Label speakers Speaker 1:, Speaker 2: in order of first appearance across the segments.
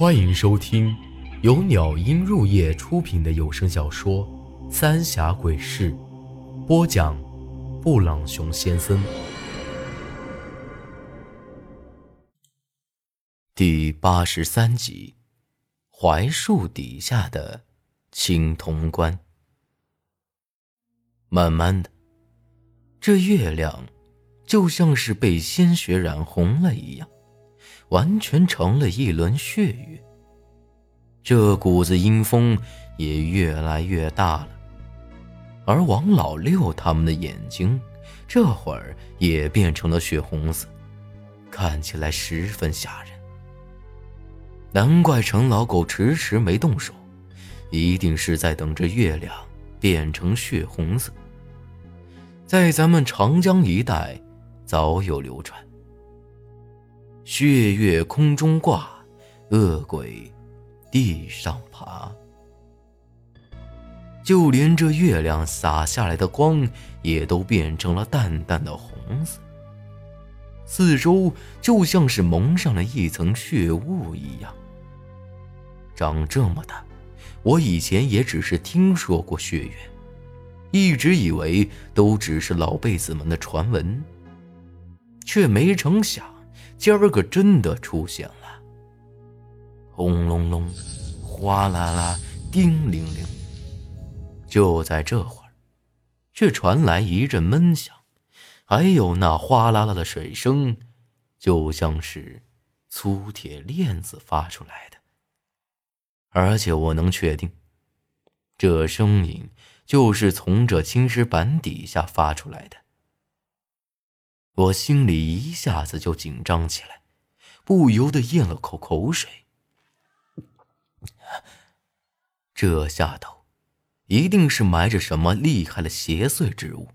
Speaker 1: 欢迎收听由鸟音入夜出品的有声小说《三峡鬼事》，播讲：布朗熊先生。第八十三集：槐树底下的青铜棺。慢慢的，这月亮就像是被鲜血染红了一样。完全成了一轮血月，这股子阴风也越来越大了，而王老六他们的眼睛这会儿也变成了血红色，看起来十分吓人。难怪陈老狗迟迟没动手，一定是在等着月亮变成血红色。在咱们长江一带，早有流传。血月空中挂，恶鬼地上爬。就连这月亮洒下来的光，也都变成了淡淡的红色。四周就像是蒙上了一层血雾一样。长这么大，我以前也只是听说过血月，一直以为都只是老辈子们的传闻，却没成想。今儿个真的出现了，轰隆隆，哗啦啦，叮铃铃。就在这会儿，却传来一阵闷响，还有那哗啦啦的水声，就像是粗铁链子发出来的。而且我能确定，这声音就是从这青石板底下发出来的。我心里一下子就紧张起来，不由得咽了口口水。这下头一定是埋着什么厉害的邪祟之物，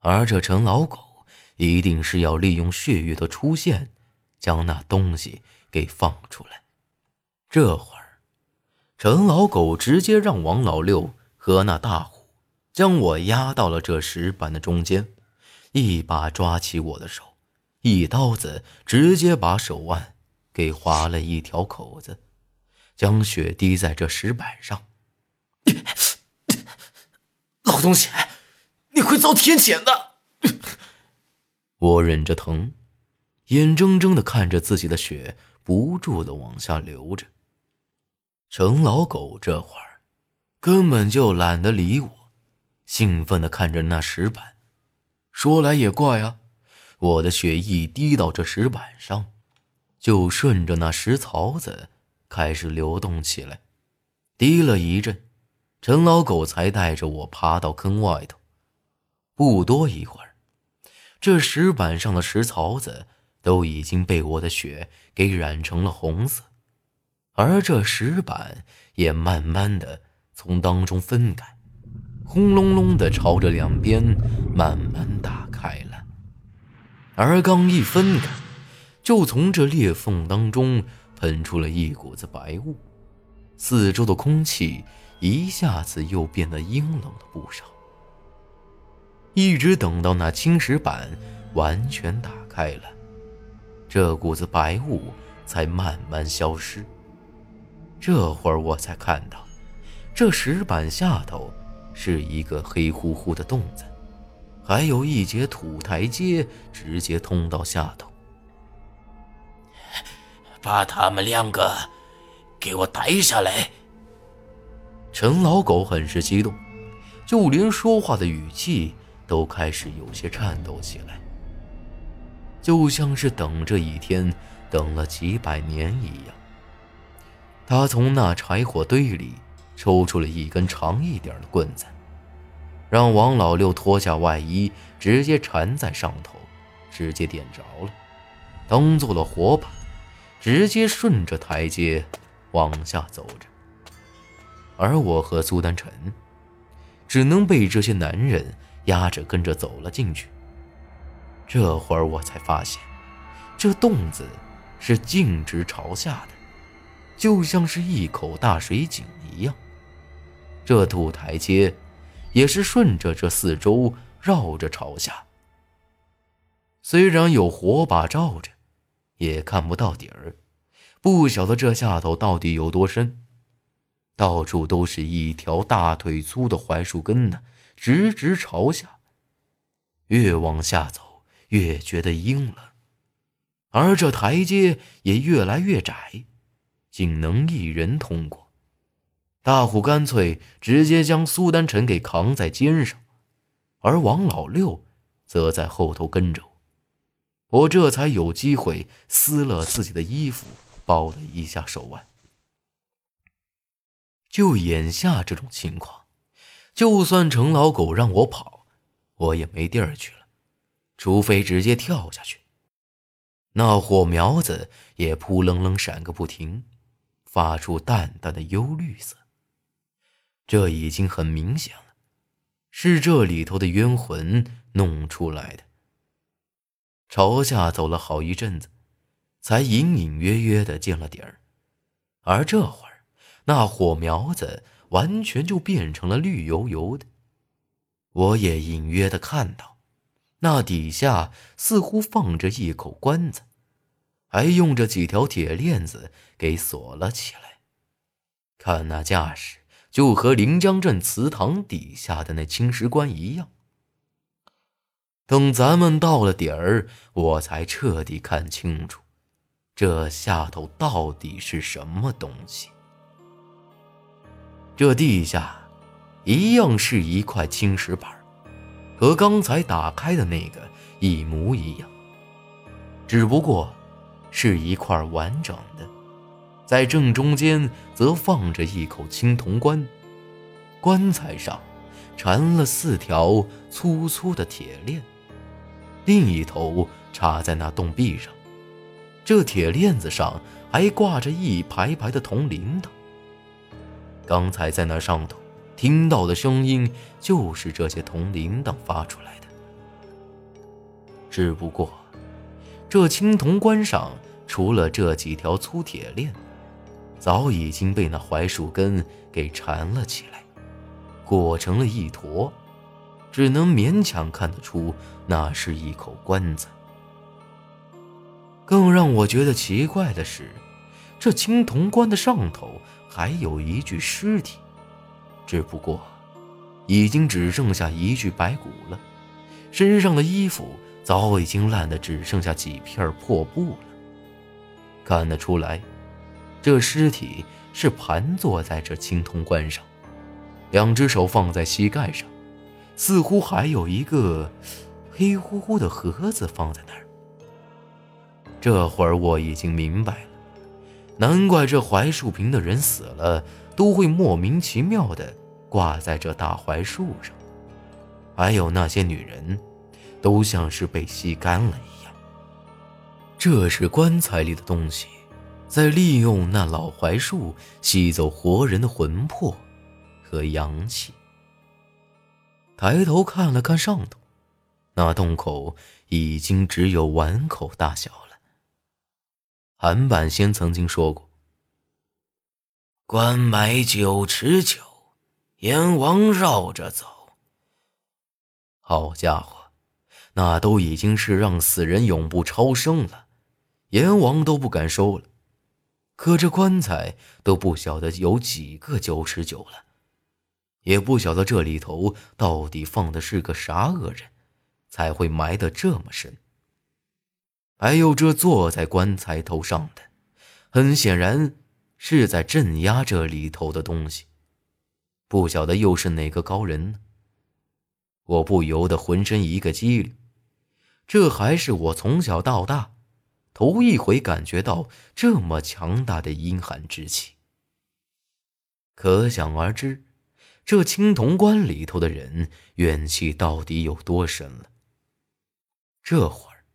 Speaker 1: 而这陈老狗一定是要利用血月的出现，将那东西给放出来。这会儿，陈老狗直接让王老六和那大虎将我压到了这石板的中间。一把抓起我的手，一刀子直接把手腕给划了一条口子，将血滴在这石板上。
Speaker 2: 老东西，你会遭天谴的！
Speaker 1: 我忍着疼，眼睁睁的看着自己的血不住的往下流着。程老狗这会儿根本就懒得理我，兴奋的看着那石板。说来也怪啊，我的血一滴到这石板上，就顺着那石槽子开始流动起来。滴了一阵，陈老狗才带着我爬到坑外头。不多一会儿，这石板上的石槽子都已经被我的血给染成了红色，而这石板也慢慢的从当中分开。轰隆隆的朝着两边慢慢打开了，而刚一分开，就从这裂缝当中喷出了一股子白雾，四周的空气一下子又变得阴冷了不少。一直等到那青石板完全打开了，这股子白雾才慢慢消失。这会儿我才看到，这石板下头。是一个黑乎乎的洞子，还有一节土台阶直接通到下头。
Speaker 2: 把他们两个给我逮下来！
Speaker 1: 陈老狗很是激动，就连说话的语气都开始有些颤抖起来，就像是等这一天等了几百年一样。他从那柴火堆里。抽出了一根长一点的棍子，让王老六脱下外衣，直接缠在上头，直接点着了，当做了火把，直接顺着台阶往下走着。而我和苏丹晨，只能被这些男人压着跟着走了进去。这会儿我才发现，这洞子是径直朝下的，就像是一口大水井一样。这土台阶也是顺着这四周绕着朝下。虽然有火把照着，也看不到底儿，不晓得这下头到底有多深。到处都是一条大腿粗的槐树根呢，直直朝下。越往下走，越觉得阴冷，而这台阶也越来越窄，仅能一人通过。大虎干脆直接将苏丹臣给扛在肩上，而王老六则在后头跟着我。我这才有机会撕了自己的衣服，抱了一下手腕。就眼下这种情况，就算程老狗让我跑，我也没地儿去了，除非直接跳下去。那火苗子也扑棱棱闪个不停，发出淡淡的幽绿色。这已经很明显了，是这里头的冤魂弄出来的。朝下走了好一阵子，才隐隐约约的见了底儿，而这会儿。那火苗子完全就变成了绿油油的，我也隐约的看到，那底下似乎放着一口棺材，还用着几条铁链子给锁了起来。看那架势，就和临江镇祠堂底下的那青石棺一样。等咱们到了底儿，我才彻底看清楚，这下头到底是什么东西。这地下，一样是一块青石板，和刚才打开的那个一模一样，只不过是一块完整的，在正中间则放着一口青铜棺，棺材上缠了四条粗粗的铁链，另一头插在那洞壁上，这铁链子上还挂着一排排的铜铃铛。刚才在那上头听到的声音，就是这些铜铃铛发出来的。只不过，这青铜棺上除了这几条粗铁链，早已经被那槐树根给缠了起来，裹成了一坨，只能勉强看得出那是一口棺材。更让我觉得奇怪的是，这青铜棺的上头。还有一具尸体，只不过已经只剩下一具白骨了，身上的衣服早已经烂得只剩下几片破布了。看得出来，这尸体是盘坐在这青铜棺上，两只手放在膝盖上，似乎还有一个黑乎乎的盒子放在那儿。这会儿我已经明白了。难怪这槐树坪的人死了都会莫名其妙的挂在这大槐树上，还有那些女人，都像是被吸干了一样。这是棺材里的东西，在利用那老槐树吸走活人的魂魄和阳气。抬头看了看上头，那洞口已经只有碗口大小了。韩半仙曾经说过：“
Speaker 2: 关埋九尺九，阎王绕着走。”
Speaker 1: 好家伙，那都已经是让死人永不超生了，阎王都不敢收了。可这棺材都不晓得有几个九尺九了，也不晓得这里头到底放的是个啥恶人，才会埋得这么深。还有这坐在棺材头上的，很显然是在镇压这里头的东西，不晓得又是哪个高人呢？我不由得浑身一个激灵，这还是我从小到大头一回感觉到这么强大的阴寒之气。可想而知，这青铜棺里头的人怨气到底有多深了。这会儿。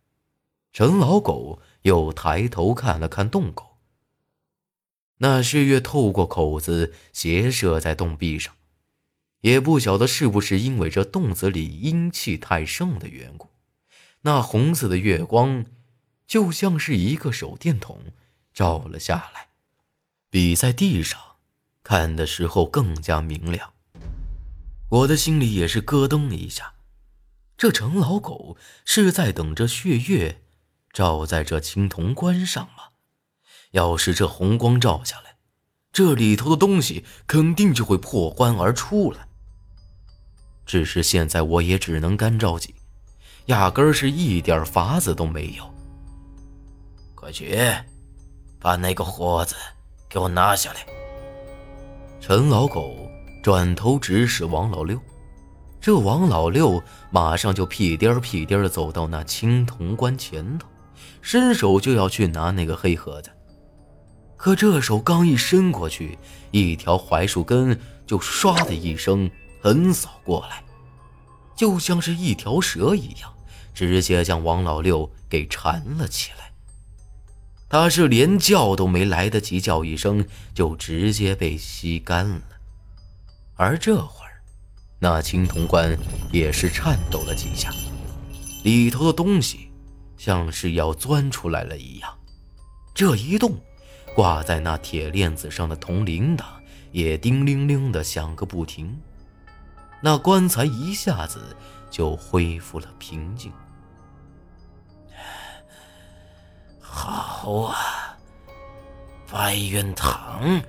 Speaker 1: 陈老狗又抬头看了看洞口，那血月透过口子斜射在洞壁上，也不晓得是不是因为这洞子里阴气太盛的缘故，那红色的月光就像是一个手电筒照了下来，比在地上看的时候更加明亮。我的心里也是咯噔一下，这程老狗是在等着血月。照在这青铜棺上吗？要是这红光照下来，这里头的东西肯定就会破棺而出来。只是现在我也只能干着急，压根儿是一点法子都没有。
Speaker 2: 快去，把那个盒子给我拿下来。
Speaker 1: 陈老狗转头指使王老六，这王老六马上就屁颠儿屁颠儿的走到那青铜棺前头，伸手就要去拿那个黑盒子。可这手刚一伸过去，一条槐树根就唰的一声横扫过来，就像是一条蛇一样，直接将王老六给缠了起来。他是连叫都没来得及叫一声，就直接被吸干了。而这会儿，那青铜棺也是颤抖了几下，里头的东西像是要钻出来了一样。这一动，挂在那铁链子上的铜铃铛也叮铃铃的响个不停。那棺材一下子就恢复了平静。
Speaker 2: 好啊，白云堂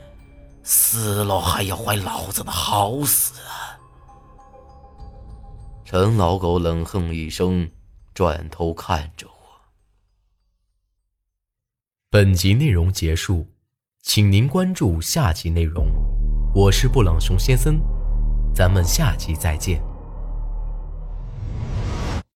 Speaker 2: 死了还要坏老子的好死啊！
Speaker 1: 陈老狗冷哼一声，转头看着我。
Speaker 3: 本集内容结束，请您关注下集内容。我是布朗熊先生，咱们下集再见。